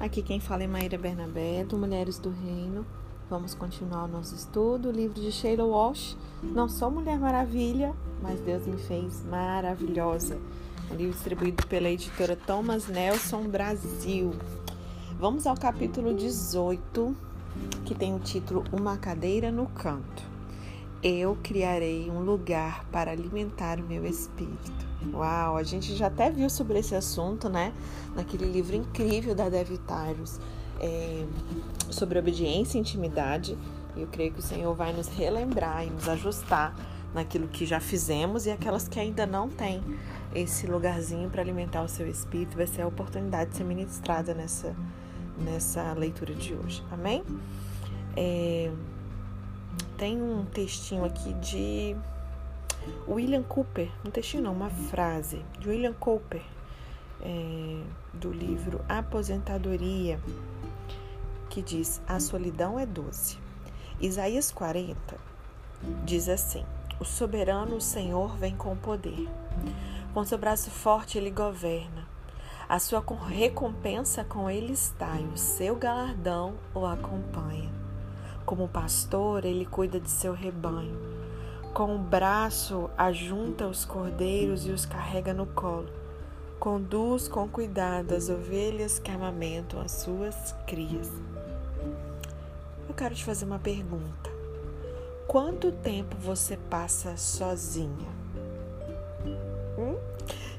Aqui quem fala é Maíra Bernabé, do Mulheres do Reino. Vamos continuar o nosso estudo, o livro de Sheila Walsh. Não sou Mulher Maravilha, mas Deus me fez maravilhosa. Um livro distribuído pela editora Thomas Nelson Brasil. Vamos ao capítulo 18, que tem o título Uma Cadeira no Canto. Eu criarei um lugar para alimentar o meu espírito. Uau, a gente já até viu sobre esse assunto, né? Naquele livro incrível da Dev é, sobre obediência e intimidade. E eu creio que o Senhor vai nos relembrar e nos ajustar naquilo que já fizemos e aquelas que ainda não têm esse lugarzinho para alimentar o seu espírito. Vai ser a oportunidade de ser ministrada nessa, nessa leitura de hoje. Amém? É, tem um textinho aqui de William Cooper, um textinho não, uma frase de William Cooper, é, do livro Aposentadoria, que diz: A solidão é doce. Isaías 40 diz assim: O soberano Senhor vem com poder. Com seu braço forte ele governa. A sua recompensa com ele está e o seu galardão o acompanha. Como pastor, ele cuida de seu rebanho com o braço ajunta os cordeiros e os carrega no colo. Conduz com cuidado as ovelhas que amamentam as suas crias. Eu quero te fazer uma pergunta. Quanto tempo você passa sozinha? Hum?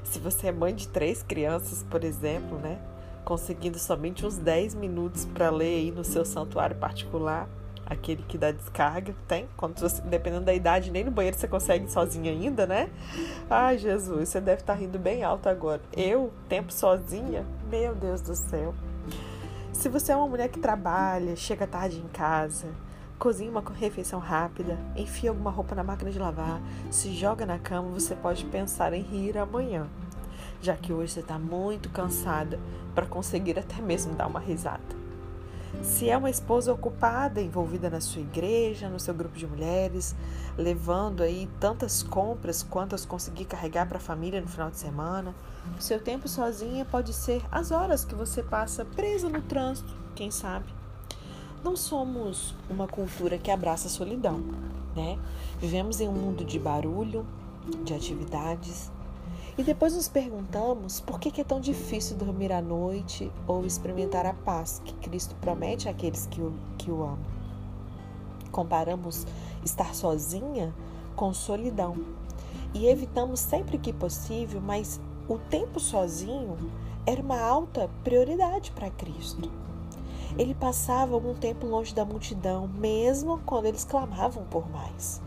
Se você é mãe de três crianças, por exemplo, né? Conseguindo somente uns 10 minutos para ler aí no seu santuário particular, aquele que dá descarga, tem? Quando você, dependendo da idade, nem no banheiro você consegue sozinha ainda, né? Ai, Jesus, você deve estar tá rindo bem alto agora. Eu, tempo sozinha? Meu Deus do céu. Se você é uma mulher que trabalha, chega tarde em casa, cozinha uma refeição rápida, enfia alguma roupa na máquina de lavar, se joga na cama, você pode pensar em rir amanhã, já que hoje você está muito cansada para conseguir até mesmo dar uma risada. Se é uma esposa ocupada, envolvida na sua igreja, no seu grupo de mulheres, levando aí tantas compras quantas conseguir carregar para a família no final de semana, o seu tempo sozinha pode ser as horas que você passa presa no trânsito, quem sabe. Não somos uma cultura que abraça a solidão, né? Vivemos em um mundo de barulho, de atividades, e depois nos perguntamos por que é tão difícil dormir à noite ou experimentar a paz que Cristo promete àqueles que o, que o amam. Comparamos estar sozinha com solidão e evitamos sempre que possível, mas o tempo sozinho era uma alta prioridade para Cristo. Ele passava algum tempo longe da multidão, mesmo quando eles clamavam por mais.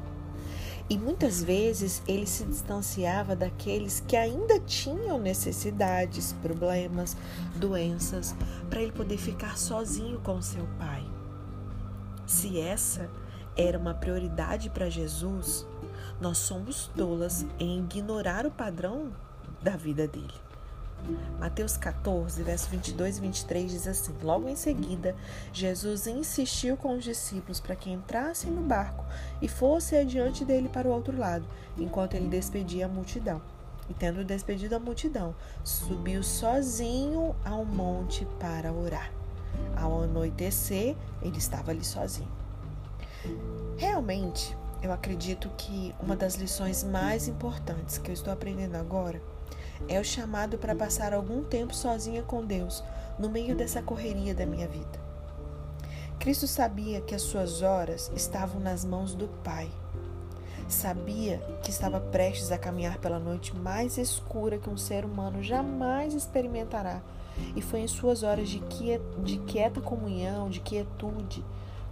E muitas vezes ele se distanciava daqueles que ainda tinham necessidades, problemas, doenças, para ele poder ficar sozinho com seu pai. Se essa era uma prioridade para Jesus, nós somos tolas em ignorar o padrão da vida dele. Mateus 14, verso 22 e 23 diz assim: Logo em seguida, Jesus insistiu com os discípulos para que entrassem no barco e fossem adiante dele para o outro lado, enquanto ele despedia a multidão. E tendo despedido a multidão, subiu sozinho ao monte para orar. Ao anoitecer, ele estava ali sozinho. Realmente, eu acredito que uma das lições mais importantes que eu estou aprendendo agora é o chamado para passar algum tempo sozinha com Deus no meio dessa correria da minha vida. Cristo sabia que as suas horas estavam nas mãos do Pai. Sabia que estava prestes a caminhar pela noite mais escura que um ser humano jamais experimentará. E foi em suas horas de, de quieta comunhão, de quietude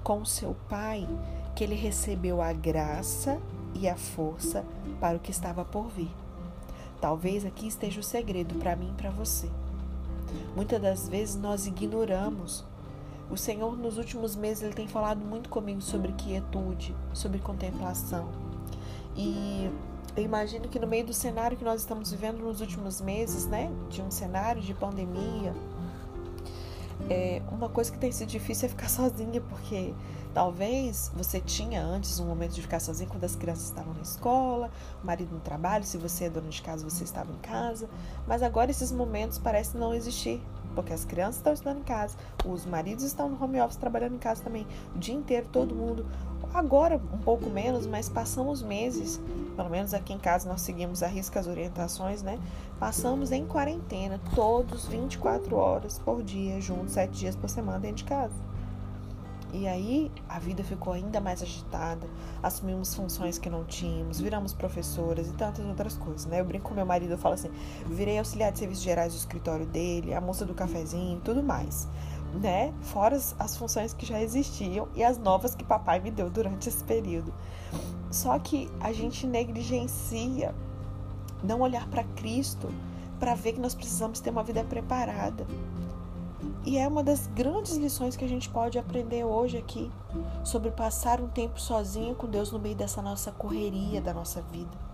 com seu Pai, que ele recebeu a graça e a força para o que estava por vir. Talvez aqui esteja o segredo para mim e para você. Muitas das vezes nós ignoramos. O Senhor, nos últimos meses, ele tem falado muito comigo sobre quietude, sobre contemplação. E eu imagino que no meio do cenário que nós estamos vivendo nos últimos meses, né, de um cenário de pandemia, é, uma coisa que tem sido difícil é ficar sozinha, porque talvez você tinha antes um momento de ficar sozinha quando as crianças estavam na escola, o marido no trabalho, se você é dona de casa, você estava em casa, mas agora esses momentos parecem não existir. Porque as crianças estão estudando em casa, os maridos estão no home office trabalhando em casa também, o dia inteiro, todo mundo. Agora um pouco menos, mas passamos meses, pelo menos aqui em casa nós seguimos a risca as orientações, né? Passamos em quarentena, todos 24 horas por dia, juntos, 7 dias por semana dentro de casa. E aí a vida ficou ainda mais agitada, assumimos funções que não tínhamos, viramos professoras e tantas outras coisas, né? Eu brinco com meu marido, eu falo assim, virei auxiliar de serviços gerais do escritório dele, a moça do cafezinho, tudo mais, né? Fora as, as funções que já existiam e as novas que papai me deu durante esse período. Só que a gente negligencia não olhar para Cristo para ver que nós precisamos ter uma vida preparada. E é uma das grandes lições que a gente pode aprender hoje aqui sobre passar um tempo sozinho com Deus no meio dessa nossa correria da nossa vida.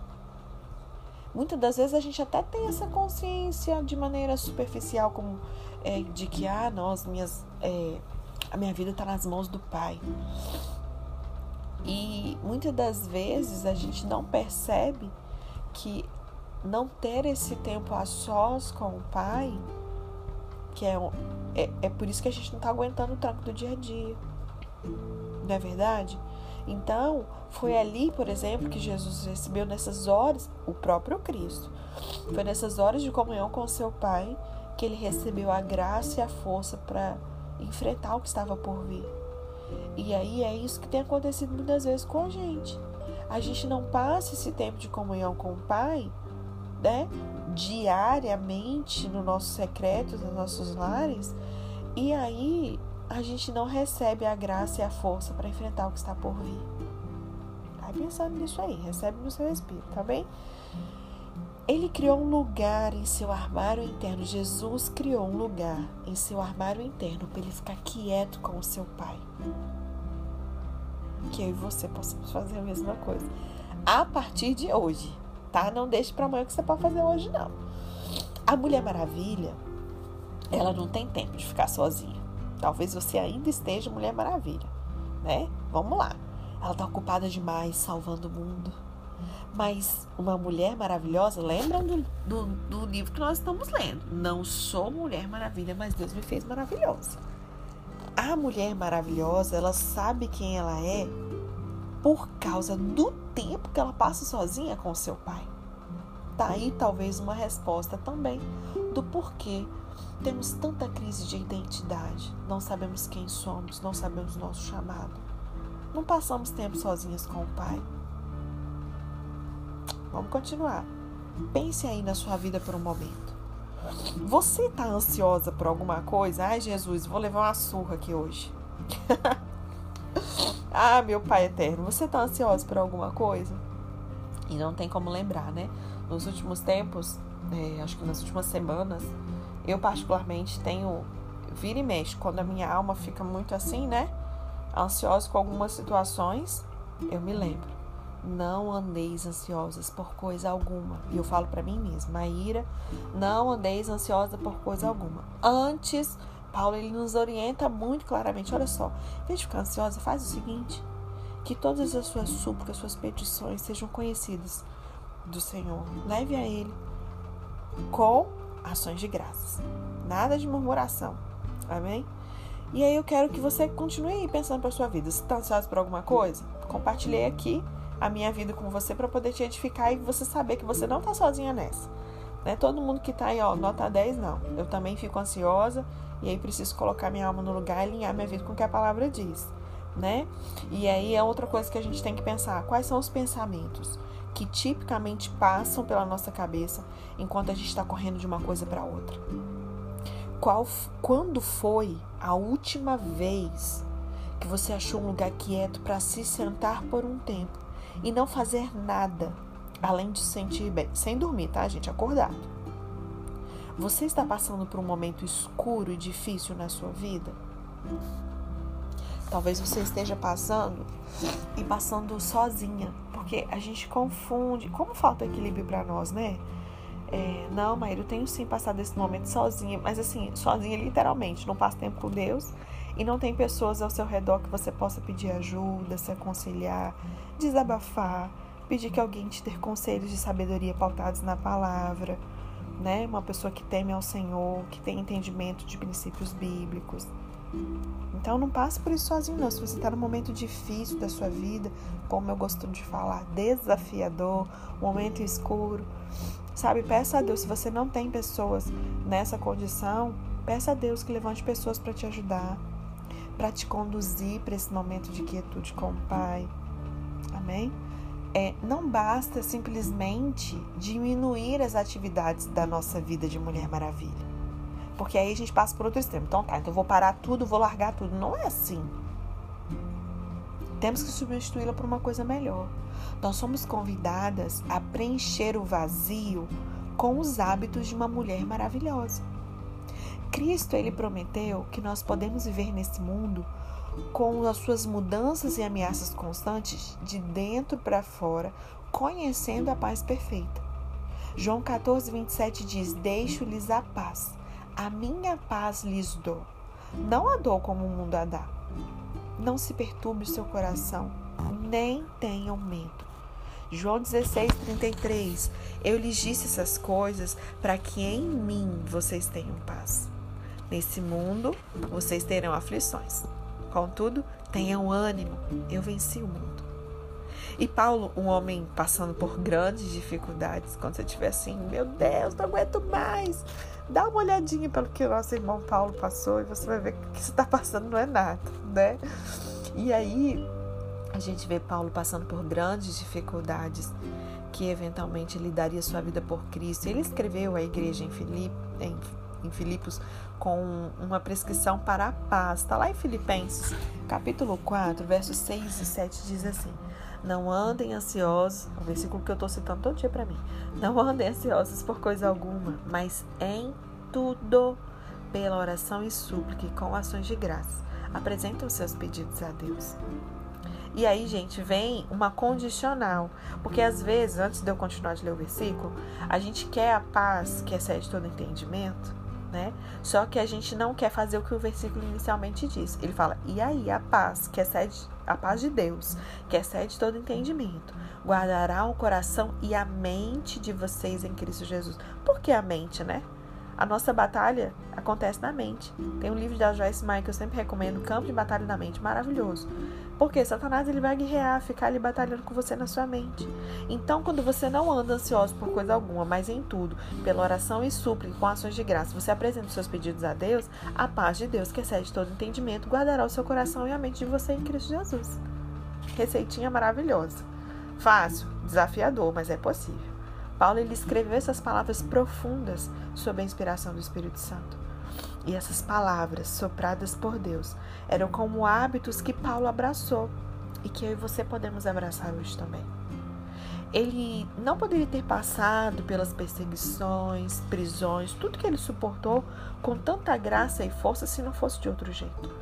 Muitas das vezes a gente até tem essa consciência de maneira superficial, como é, de que ah, nós, minhas, é, a minha vida está nas mãos do Pai. E muitas das vezes a gente não percebe que não ter esse tempo a sós com o Pai que é, é, é por isso que a gente não está aguentando o tranco do dia a dia. Não é verdade? Então, foi ali, por exemplo, que Jesus recebeu nessas horas o próprio Cristo. Foi nessas horas de comunhão com seu Pai que ele recebeu a graça e a força para enfrentar o que estava por vir. E aí é isso que tem acontecido muitas vezes com a gente. A gente não passa esse tempo de comunhão com o Pai, né? diariamente no nosso secreto, nos nossos lares, e aí a gente não recebe a graça e a força para enfrentar o que está por vir. Vai pensando nisso aí, recebe no seu espírito, tá bem? Ele criou um lugar em seu armário interno. Jesus criou um lugar em seu armário interno para ele ficar quieto com o seu Pai. Que eu e você possamos fazer a mesma coisa. A partir de hoje tá? Não deixe para amanhã que você pode fazer hoje, não. A Mulher Maravilha, ela não tem tempo de ficar sozinha. Talvez você ainda esteja Mulher Maravilha, né? Vamos lá. Ela tá ocupada demais salvando o mundo. Mas uma mulher maravilhosa, lembram do, do, do livro que nós estamos lendo? Não sou mulher maravilha, mas Deus me fez maravilhosa. A mulher maravilhosa, ela sabe quem ela é por causa do tempo que ela passa sozinha com seu pai. Tá aí talvez uma resposta também do porquê temos tanta crise de identidade, não sabemos quem somos, não sabemos nosso chamado. Não passamos tempo sozinhas com o pai. Vamos continuar. Pense aí na sua vida por um momento. Você está ansiosa por alguma coisa? Ai, Jesus, vou levar uma surra aqui hoje. Ah, meu Pai eterno, você está ansioso por alguma coisa? E não tem como lembrar, né? Nos últimos tempos, é, acho que nas últimas semanas, eu particularmente tenho vira e mexe quando a minha alma fica muito assim, né? Ansiosa com algumas situações, eu me lembro. Não andeis ansiosas por coisa alguma. E eu falo para mim mesma, Maíra, não andeis ansiosa por coisa alguma. Antes Paulo ele nos orienta muito claramente. Olha só, em vez ficar ansiosa, faz o seguinte: que todas as suas súplicas, suas petições sejam conhecidas do Senhor. Leve a Ele com ações de graças. Nada de murmuração. Amém? E aí eu quero que você continue pensando para sua vida. Se está ansiosa por alguma coisa, compartilhei aqui a minha vida com você para poder te edificar e você saber que você não está sozinha nessa. Né? Todo mundo que está aí, ó, nota 10, não. Eu também fico ansiosa e aí preciso colocar minha alma no lugar e alinhar minha vida com o que a palavra diz, né? E aí é outra coisa que a gente tem que pensar, quais são os pensamentos que tipicamente passam pela nossa cabeça enquanto a gente está correndo de uma coisa para outra? Qual, quando foi a última vez que você achou um lugar quieto para se sentar por um tempo e não fazer nada além de se sentir bem, sem dormir, tá, gente? Acordado você está passando por um momento escuro e difícil na sua vida? Talvez você esteja passando e passando sozinha, porque a gente confunde. Como falta equilíbrio para nós, né? É, não, Maíra, eu tenho sim passado esse momento sozinha, mas assim, sozinha literalmente, não passo tempo com Deus e não tem pessoas ao seu redor que você possa pedir ajuda, se aconselhar, desabafar, pedir que alguém te dê conselhos de sabedoria pautados na palavra né? Uma pessoa que teme ao Senhor, que tem entendimento de princípios bíblicos. Então não passe por isso sozinho, não. Se você está num momento difícil da sua vida, como eu gosto de falar, desafiador, momento escuro, sabe? Peça a Deus. Se você não tem pessoas nessa condição, peça a Deus que levante pessoas para te ajudar, para te conduzir para esse momento de quietude com o Pai. Amém? É, não basta simplesmente diminuir as atividades da nossa vida de Mulher Maravilha. Porque aí a gente passa por outro extremo. Então tá, então eu vou parar tudo, vou largar tudo. Não é assim. Temos que substituí-la por uma coisa melhor. Nós somos convidadas a preencher o vazio com os hábitos de uma mulher maravilhosa. Cristo ele prometeu que nós podemos viver nesse mundo com as suas mudanças e ameaças constantes de dentro para fora, conhecendo a paz perfeita. João 14, 27 diz: Deixo-lhes a paz, a minha paz lhes dou. Não a dou como o mundo a dá. Não se perturbe o seu coração, nem tenham medo. João 16, 33. Eu lhes disse essas coisas para que em mim vocês tenham paz. Nesse mundo vocês terão aflições. Contudo, tenham ânimo, eu venci o mundo. E Paulo, um homem passando por grandes dificuldades, quando você estiver assim, meu Deus, não aguento mais, dá uma olhadinha pelo que o nosso irmão Paulo passou e você vai ver que o que você está passando não é nada, né? E aí a gente vê Paulo passando por grandes dificuldades que eventualmente ele daria sua vida por Cristo. Ele escreveu à igreja em, em, em Filipos com uma prescrição para a paz. Está lá em Filipenses, capítulo 4, versos 6 e 7 diz assim: não andem ansiosos, é o versículo que eu estou citando todo dia para mim. Não andem ansiosos por coisa alguma, mas em tudo, pela oração e súplica e com ações de graça, apresentem os seus pedidos a Deus. E aí, gente, vem uma condicional. Porque às vezes, antes de eu continuar de ler o versículo, a gente quer a paz que excede todo entendimento, né? Só que a gente não quer fazer o que o versículo inicialmente diz. Ele fala: "E aí a paz que excede a paz de Deus, que excede todo entendimento, guardará o coração e a mente de vocês em Cristo Jesus". Por que a mente, né? A nossa batalha acontece na mente. Tem um livro da Joyce Meyer que eu sempre recomendo, Campo de Batalha da Mente, maravilhoso. Porque Satanás ele vai guerrear, ficar ali batalhando com você na sua mente. Então, quando você não anda ansioso por coisa alguma, mas em tudo, pela oração e súplica, com ações de graça, você apresenta os seus pedidos a Deus, a paz de Deus, que excede todo entendimento, guardará o seu coração e a mente de você em Cristo Jesus. Receitinha maravilhosa. Fácil, desafiador, mas é possível. Paulo ele escreveu essas palavras profundas sob a inspiração do Espírito Santo. E essas palavras, sopradas por Deus, eram como hábitos que Paulo abraçou e que eu e você podemos abraçar hoje também. Ele não poderia ter passado pelas perseguições, prisões, tudo que ele suportou com tanta graça e força se não fosse de outro jeito.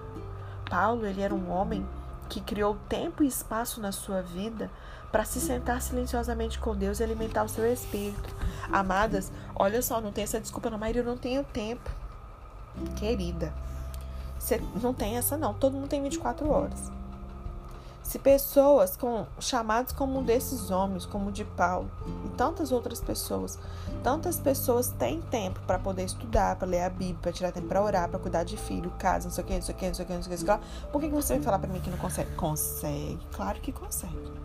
Paulo, ele era um homem que criou tempo e espaço na sua vida para se sentar silenciosamente com Deus e alimentar o seu espírito. Amadas, olha só, não tem essa desculpa não, mas eu não tenho tempo. Querida, você não tem essa não, todo mundo tem 24 horas. Se pessoas com chamados como um desses homens, como o de Paulo e tantas outras pessoas, tantas pessoas têm tempo para poder estudar, para ler a Bíblia, para tirar tempo para orar, para cuidar de filho, casa, não sei o que, não sei o que, não sei o que, não sei o que, por que você vai falar para mim que não consegue? Consegue, claro que consegue.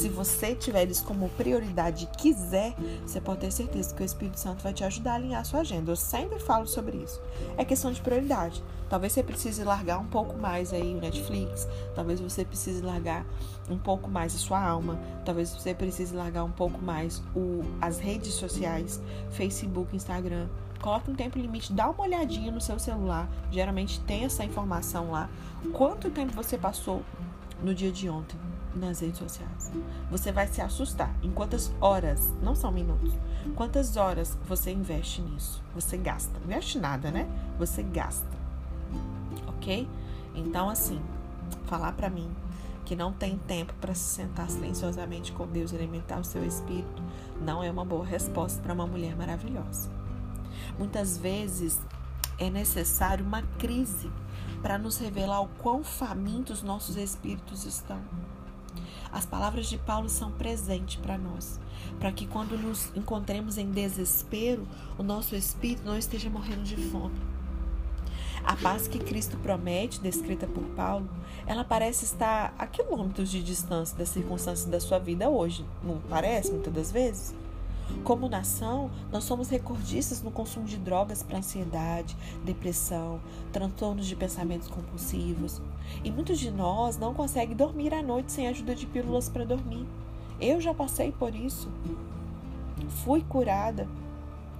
Se você tiver isso como prioridade e quiser, você pode ter certeza que o Espírito Santo vai te ajudar a alinhar a sua agenda. Eu sempre falo sobre isso. É questão de prioridade. Talvez você precise largar um pouco mais aí o Netflix, talvez você precise largar um pouco mais a sua alma, talvez você precise largar um pouco mais o, as redes sociais, Facebook, Instagram. Coloque um tempo limite, dá uma olhadinha no seu celular. Geralmente tem essa informação lá. Quanto tempo você passou no dia de ontem? Nas redes sociais. Você vai se assustar em quantas horas, não são minutos, quantas horas você investe nisso. Você gasta. Investe nada, né? Você gasta. Ok? Então, assim, falar para mim que não tem tempo para se sentar silenciosamente com Deus e alimentar o seu espírito não é uma boa resposta para uma mulher maravilhosa. Muitas vezes é necessário uma crise para nos revelar o quão famintos nossos espíritos estão. As palavras de Paulo são presente para nós, para que quando nos encontremos em desespero, o nosso espírito não esteja morrendo de fome. A paz que Cristo promete, descrita por Paulo, ela parece estar a quilômetros de distância das circunstâncias da sua vida hoje, não parece muitas das vezes? Como nação, nós somos recordistas no consumo de drogas para ansiedade, depressão, transtornos de pensamentos compulsivos. E muitos de nós não conseguem dormir à noite sem ajuda de pílulas para dormir. Eu já passei por isso. Fui curada.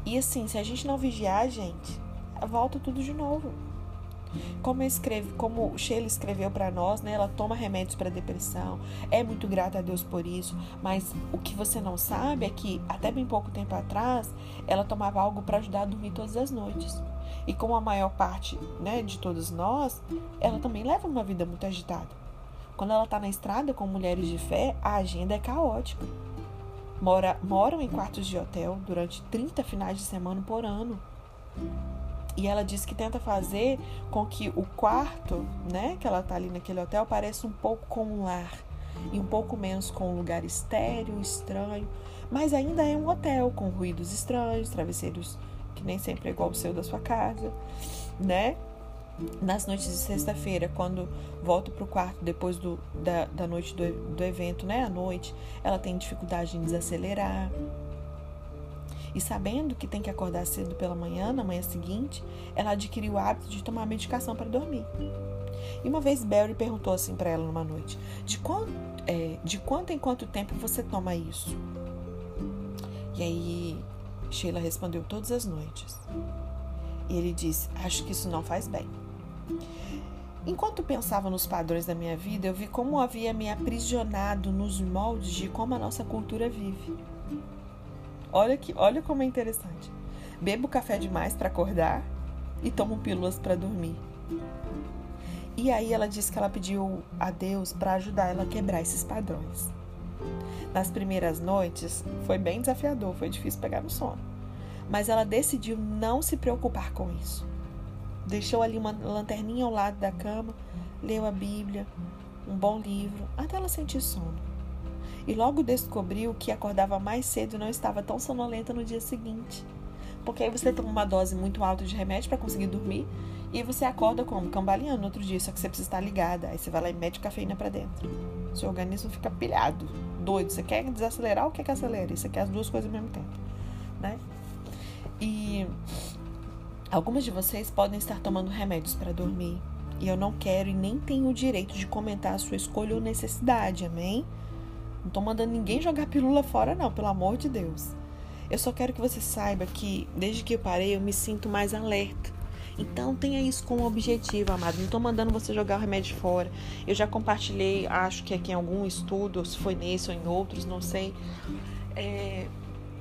E assim, se a gente não vigiar, gente, volta tudo de novo. Como, escreve, como Sheila escreveu para nós, né, ela toma remédios para depressão, é muito grata a Deus por isso, mas o que você não sabe é que até bem pouco tempo atrás ela tomava algo para ajudar a dormir todas as noites. E como a maior parte né, de todos nós, ela também leva uma vida muito agitada. Quando ela está na estrada com mulheres de fé, a agenda é caótica. Mora, moram em quartos de hotel durante 30 finais de semana por ano. E ela diz que tenta fazer com que o quarto, né, que ela tá ali naquele hotel, pareça um pouco com um lar e um pouco menos com um lugar estéreo, estranho, mas ainda é um hotel com ruídos estranhos, travesseiros que nem sempre é igual o seu da sua casa, né? Nas noites de sexta-feira, quando volta para o quarto depois do, da, da noite do, do evento, né? À noite, ela tem dificuldade em desacelerar, e sabendo que tem que acordar cedo pela manhã, na manhã seguinte, ela adquiriu o hábito de tomar medicação para dormir. E uma vez Barry perguntou assim para ela numa noite: de quanto, é, de quanto em quanto tempo você toma isso? E aí Sheila respondeu: todas as noites. E ele disse: acho que isso não faz bem. Enquanto pensava nos padrões da minha vida, eu vi como havia me aprisionado nos moldes de como a nossa cultura vive. Olha que, olha como é interessante. Bebo café demais para acordar e tomo pílulas para dormir. E aí ela disse que ela pediu a Deus para ajudar ela a quebrar esses padrões. Nas primeiras noites foi bem desafiador, foi difícil pegar no sono. Mas ela decidiu não se preocupar com isso. Deixou ali uma lanterninha ao lado da cama, leu a Bíblia, um bom livro, até ela sentir sono e logo descobriu que acordava mais cedo e não estava tão sonolenta no dia seguinte. Porque aí você toma uma dose muito alta de remédio para conseguir dormir e você acorda como? Cambaleando no outro dia, só que você precisa estar ligada. Aí você vai lá e mete cafeína para dentro. Seu organismo fica pilhado, doido. Você quer desacelerar ou quer que acelere? Você quer as duas coisas ao mesmo tempo, né? E algumas de vocês podem estar tomando remédios para dormir. E eu não quero e nem tenho o direito de comentar a sua escolha ou necessidade, amém? Não tô mandando ninguém jogar pílula fora, não, pelo amor de Deus. Eu só quero que você saiba que, desde que eu parei, eu me sinto mais alerta. Então tenha isso como objetivo, amado. Não estou mandando você jogar o remédio fora. Eu já compartilhei, acho que aqui em algum estudo, se foi nesse ou em outros, não sei. É,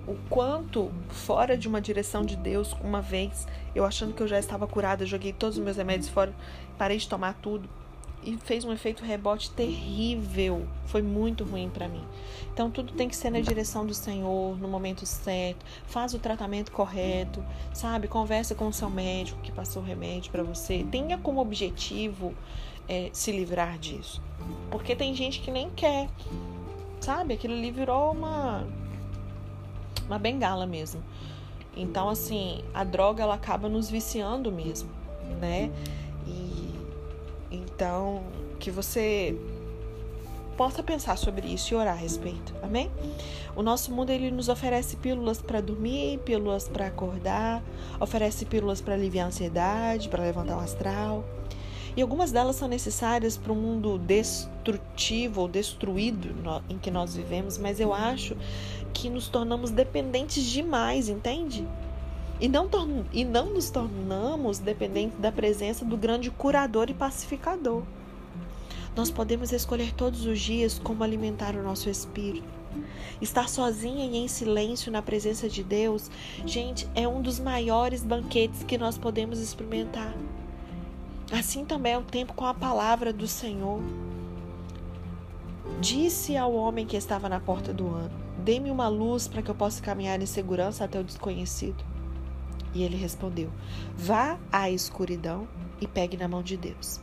o quanto fora de uma direção de Deus, uma vez, eu achando que eu já estava curada, joguei todos os meus remédios fora, parei de tomar tudo e fez um efeito rebote terrível. Foi muito ruim para mim. Então tudo tem que ser na direção do Senhor, no momento certo. Faz o tratamento correto, sabe? Conversa com o seu médico que passou o remédio para você. Tenha como objetivo é, se livrar disso, porque tem gente que nem quer, sabe? Aquilo ali virou uma uma bengala mesmo. Então assim, a droga ela acaba nos viciando mesmo, né? Então, que você possa pensar sobre isso e orar a respeito. Amém? O nosso mundo ele nos oferece pílulas para dormir, pílulas para acordar, oferece pílulas para aliviar a ansiedade, para levantar o astral. E algumas delas são necessárias para o mundo destrutivo ou destruído em que nós vivemos, mas eu acho que nos tornamos dependentes demais, entende? E não, e não nos tornamos dependentes da presença do grande curador e pacificador. Nós podemos escolher todos os dias como alimentar o nosso espírito. Estar sozinha e em silêncio na presença de Deus, gente, é um dos maiores banquetes que nós podemos experimentar. Assim também é o tempo com a palavra do Senhor. Disse ao homem que estava na porta do ano: Dê-me uma luz para que eu possa caminhar em segurança até o desconhecido. E ele respondeu: Vá à escuridão e pegue na mão de Deus.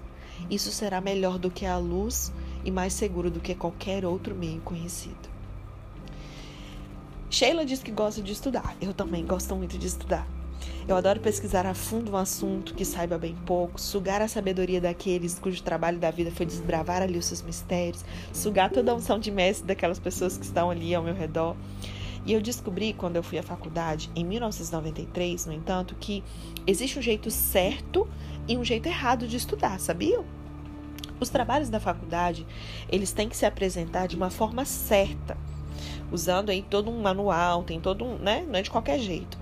Isso será melhor do que a luz e mais seguro do que qualquer outro meio conhecido. Sheila diz que gosta de estudar. Eu também gosto muito de estudar. Eu adoro pesquisar a fundo um assunto que saiba bem pouco, sugar a sabedoria daqueles cujo trabalho da vida foi desbravar ali os seus mistérios, sugar toda a unção de mestre daquelas pessoas que estão ali ao meu redor. E eu descobri quando eu fui à faculdade, em 1993, no entanto, que existe um jeito certo e um jeito errado de estudar, sabiam? Os trabalhos da faculdade, eles têm que se apresentar de uma forma certa, usando aí todo um manual, tem todo um, né? Não é de qualquer jeito.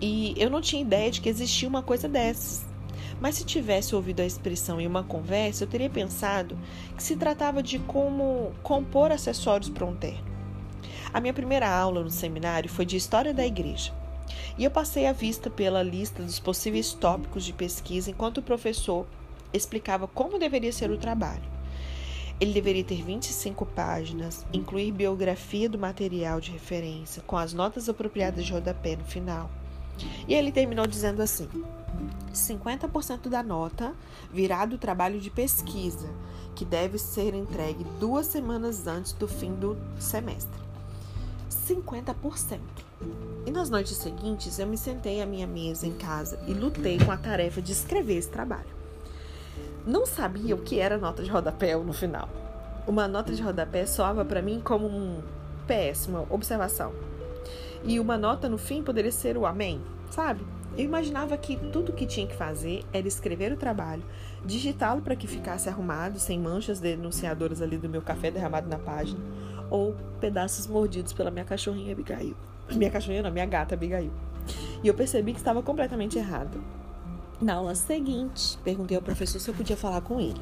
E eu não tinha ideia de que existia uma coisa dessas. Mas se tivesse ouvido a expressão em uma conversa, eu teria pensado que se tratava de como compor acessórios para um terno. A minha primeira aula no seminário foi de História da Igreja. E eu passei a vista pela lista dos possíveis tópicos de pesquisa enquanto o professor explicava como deveria ser o trabalho. Ele deveria ter 25 páginas, incluir biografia do material de referência, com as notas apropriadas de rodapé no final. E ele terminou dizendo assim: 50% da nota virá do trabalho de pesquisa, que deve ser entregue duas semanas antes do fim do semestre. 50%. E nas noites seguintes eu me sentei à minha mesa em casa e lutei com a tarefa de escrever esse trabalho. Não sabia o que era nota de rodapé no final. Uma nota de rodapé soava para mim como um péssima observação. E uma nota no fim poderia ser o amém, sabe? Eu imaginava que tudo que tinha que fazer era escrever o trabalho, digitá-lo para que ficasse arrumado, sem manchas denunciadoras ali do meu café derramado na página, ou pedaços mordidos pela minha cachorrinha Abigail. Minha cachorrinha não, minha gata Abigail. E eu percebi que estava completamente errado. Na aula seguinte, perguntei ao professor se eu podia falar com ele.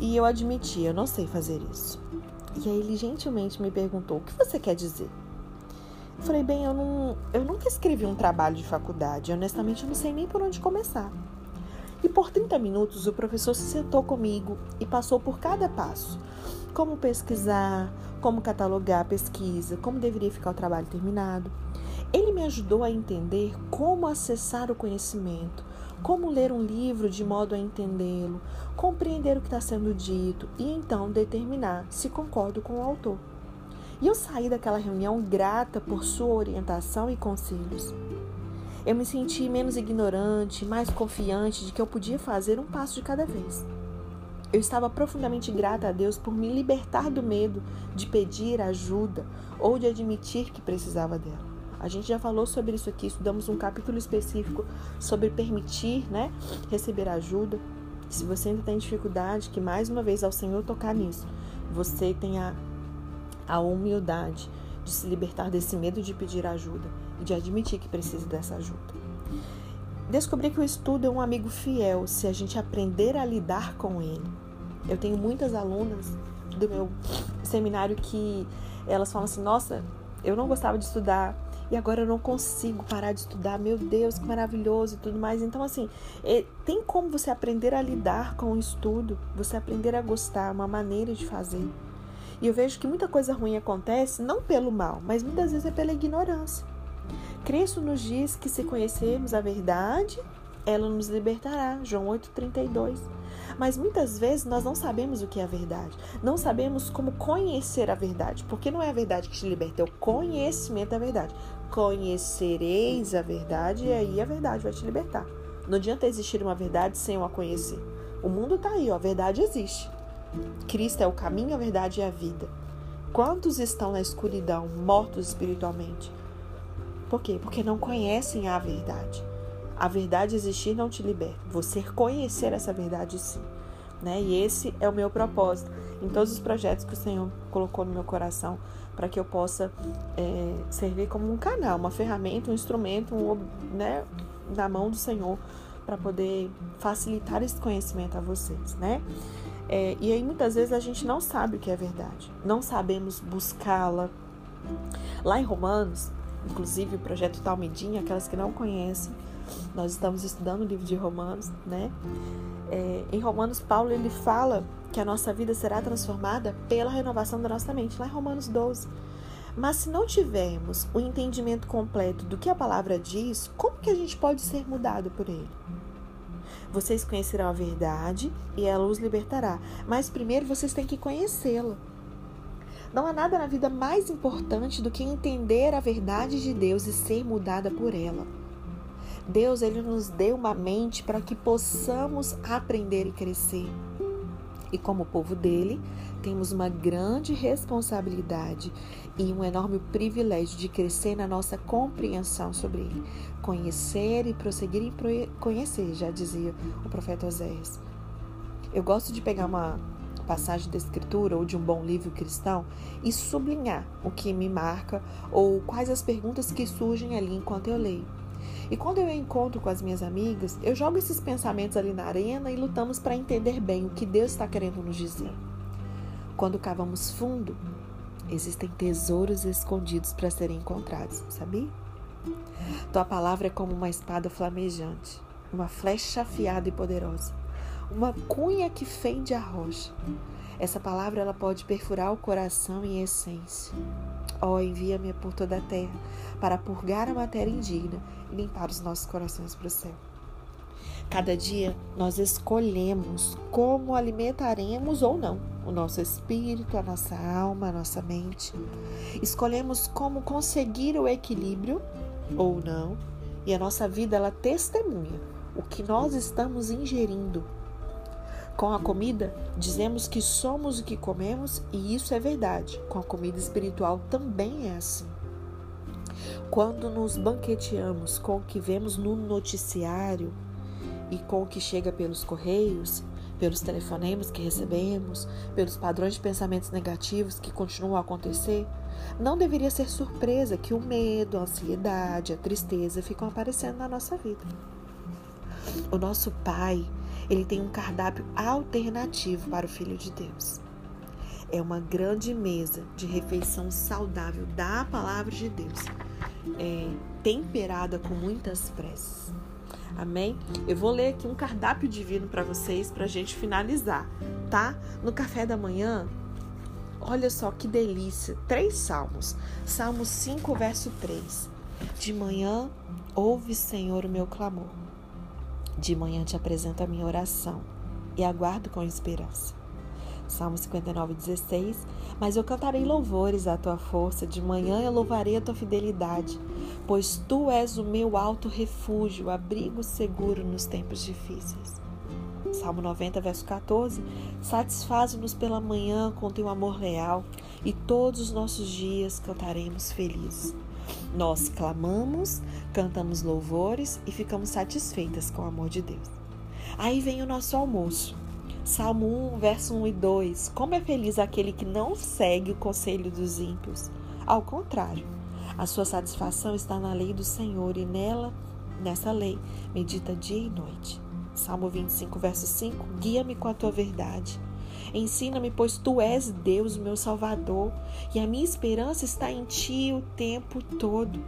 E eu admiti, eu não sei fazer isso. E aí ele gentilmente me perguntou: o que você quer dizer? Eu falei, bem, eu, não, eu nunca escrevi um trabalho de faculdade, honestamente eu não sei nem por onde começar. E por 30 minutos o professor se sentou comigo e passou por cada passo. Como pesquisar, como catalogar a pesquisa, como deveria ficar o trabalho terminado. Ele me ajudou a entender como acessar o conhecimento, como ler um livro de modo a entendê-lo, compreender o que está sendo dito e então determinar se concordo com o autor. E eu saí daquela reunião grata por sua orientação e conselhos. Eu me senti menos ignorante, mais confiante de que eu podia fazer um passo de cada vez. Eu estava profundamente grata a Deus por me libertar do medo de pedir ajuda ou de admitir que precisava dela. A gente já falou sobre isso aqui, estudamos um capítulo específico sobre permitir, né, receber ajuda. Se você ainda tem dificuldade, que mais uma vez ao Senhor tocar nisso, você tenha a humildade de se libertar desse medo de pedir ajuda de admitir que precisa dessa ajuda. Descobri que o estudo é um amigo fiel se a gente aprender a lidar com ele. Eu tenho muitas alunas do meu seminário que elas falam assim: nossa, eu não gostava de estudar, e agora eu não consigo parar de estudar. Meu Deus, que maravilhoso e tudo mais. Então, assim, é, tem como você aprender a lidar com o estudo, você aprender a gostar, uma maneira de fazer. E eu vejo que muita coisa ruim acontece não pelo mal, mas muitas vezes é pela ignorância. Cristo nos diz que se conhecermos a verdade, ela nos libertará. João 8,32. Mas muitas vezes nós não sabemos o que é a verdade. Não sabemos como conhecer a verdade. Porque não é a verdade que te liberta, é o conhecimento da verdade. Conhecereis a verdade e aí a verdade vai te libertar. Não adianta existir uma verdade sem a conhecer. O mundo está aí, ó, a verdade existe. Cristo é o caminho, a verdade e a vida. Quantos estão na escuridão, mortos espiritualmente? Por quê? Porque não conhecem a verdade. A verdade existir não te liberta. Você conhecer essa verdade sim. Né? E esse é o meu propósito em todos os projetos que o Senhor colocou no meu coração para que eu possa é, servir como um canal, uma ferramenta, um instrumento, um, né, na mão do Senhor para poder facilitar esse conhecimento a vocês, né? É, e aí muitas vezes a gente não sabe o que é verdade, não sabemos buscá-la. Lá em Romanos, inclusive o projeto Talmidinha, aquelas que não conhecem, nós estamos estudando o livro de Romanos, né? É, em Romanos, Paulo ele fala que a nossa vida será transformada pela renovação da nossa mente, lá em Romanos 12. Mas se não tivermos o entendimento completo do que a palavra diz, como que a gente pode ser mudado por ele? Vocês conhecerão a verdade e ela os libertará. Mas primeiro vocês têm que conhecê-la. Não há nada na vida mais importante do que entender a verdade de Deus e ser mudada por ela. Deus ele nos deu uma mente para que possamos aprender e crescer. E como povo dele, temos uma grande responsabilidade e um enorme privilégio de crescer na nossa compreensão sobre ele, conhecer e prosseguir em conhecer, já dizia o profeta Oséias. Eu gosto de pegar uma passagem da escritura ou de um bom livro cristão e sublinhar o que me marca ou quais as perguntas que surgem ali enquanto eu leio. E quando eu encontro com as minhas amigas, eu jogo esses pensamentos ali na arena e lutamos para entender bem o que Deus está querendo nos dizer. Quando cavamos fundo, existem tesouros escondidos para serem encontrados, sabia? Tua palavra é como uma espada flamejante, uma flecha afiada e poderosa, uma cunha que fende a rocha. Essa palavra ela pode perfurar o coração em essência. Ó, oh, envia-me por toda a terra para purgar a matéria indigna e limpar os nossos corações para o céu. Cada dia nós escolhemos como alimentaremos ou não o nosso espírito, a nossa alma, a nossa mente. Escolhemos como conseguir o equilíbrio ou não, e a nossa vida ela testemunha o que nós estamos ingerindo. Com a comida, dizemos que somos o que comemos, e isso é verdade. Com a comida espiritual também é assim. Quando nos banqueteamos com o que vemos no noticiário e com o que chega pelos correios, pelos telefonemas que recebemos, pelos padrões de pensamentos negativos que continuam a acontecer, não deveria ser surpresa que o medo, a ansiedade, a tristeza ficam aparecendo na nossa vida. O nosso Pai, ele tem um cardápio alternativo para o Filho de Deus. É uma grande mesa de refeição saudável da palavra de Deus é, temperada com muitas preces. Amém? Eu vou ler aqui um cardápio divino para vocês para a gente finalizar, tá? No café da manhã, olha só que delícia. Três salmos. Salmo 5, verso 3. De manhã, ouve, Senhor, o meu clamor. De manhã te apresento a minha oração e aguardo com esperança. Salmo 59, 16. Mas eu cantarei louvores à tua força, de manhã eu louvarei a tua fidelidade, pois tu és o meu alto refúgio, abrigo seguro nos tempos difíceis. Salmo 90, verso 14. Satisfaz-nos pela manhã com teu amor leal, e todos os nossos dias cantaremos felizes. Nós clamamos, cantamos louvores e ficamos satisfeitas com o amor de Deus. Aí vem o nosso almoço. Salmo 1, verso 1 e 2. Como é feliz aquele que não segue o conselho dos ímpios. Ao contrário, a sua satisfação está na lei do Senhor e nela, nessa lei, medita dia e noite. Salmo 25, verso 5. Guia-me com a tua verdade. Ensina-me, pois tu és Deus, meu Salvador, e a minha esperança está em ti o tempo todo.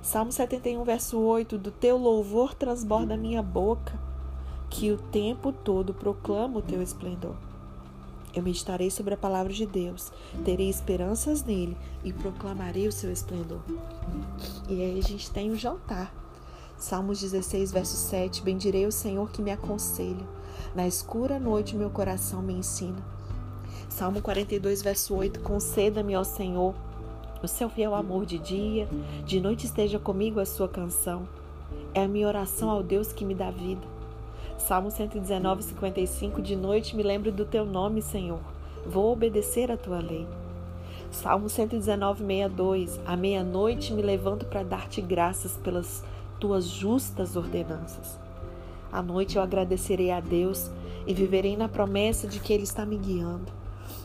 Salmo 71, verso 8. Do teu louvor transborda a minha boca que o tempo todo proclamo o teu esplendor. Eu meditarei sobre a palavra de Deus, terei esperanças nele e proclamarei o seu esplendor. E aí a gente tem o jantar. Salmos 16, verso 7: Bendirei o Senhor que me aconselha. Na escura noite meu coração me ensina. Salmo 42, verso 8: Conceda-me, ó Senhor, o seu fiel amor de dia, de noite esteja comigo a sua canção. É a minha oração ao Deus que me dá vida. Salmo 119, 55. De noite me lembro do teu nome, Senhor. Vou obedecer a tua lei. Salmo 119, 62. À meia-noite me levanto para dar-te graças pelas tuas justas ordenanças. À noite eu agradecerei a Deus e viverei na promessa de que Ele está me guiando.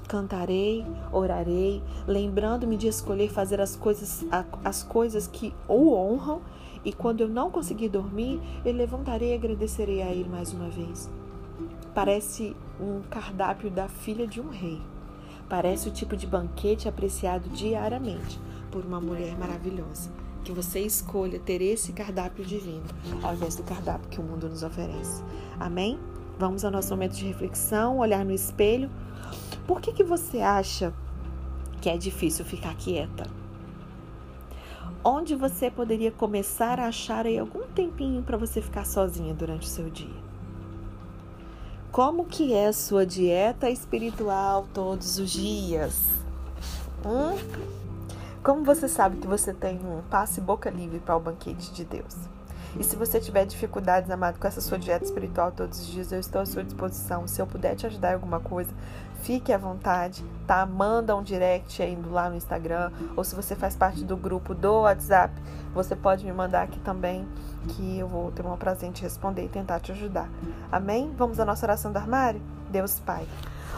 Cantarei, orarei, lembrando-me de escolher fazer as coisas, as coisas que o honram e quando eu não conseguir dormir, eu levantarei e agradecerei a Ele mais uma vez. Parece um cardápio da filha de um rei. Parece o tipo de banquete apreciado diariamente por uma mulher maravilhosa. Que você escolha ter esse cardápio divino ao invés do cardápio que o mundo nos oferece. Amém? Vamos ao nosso momento de reflexão, olhar no espelho. Por que, que você acha que é difícil ficar quieta? onde você poderia começar a achar aí algum tempinho para você ficar sozinha durante o seu dia. Como que é a sua dieta espiritual todos os dias? Hum? Como você sabe que você tem um passe boca livre para o banquete de Deus? E se você tiver dificuldades, amado, com essa sua dieta espiritual todos os dias, eu estou à sua disposição. Se eu puder te ajudar em alguma coisa, fique à vontade, tá? Manda um direct indo lá no Instagram, ou se você faz parte do grupo do WhatsApp, você pode me mandar aqui também, que eu vou ter um prazer em te responder e tentar te ajudar. Amém? Vamos à nossa oração do armário? Deus Pai.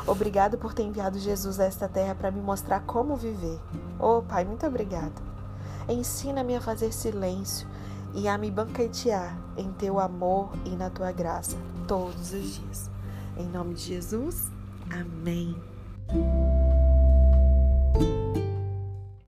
Obrigado por ter enviado Jesus a esta terra para me mostrar como viver. Oh, Pai, muito obrigado. Ensina-me a fazer silêncio e a me banquetear em teu amor e na tua graça todos os dias. Em nome de Jesus, amém.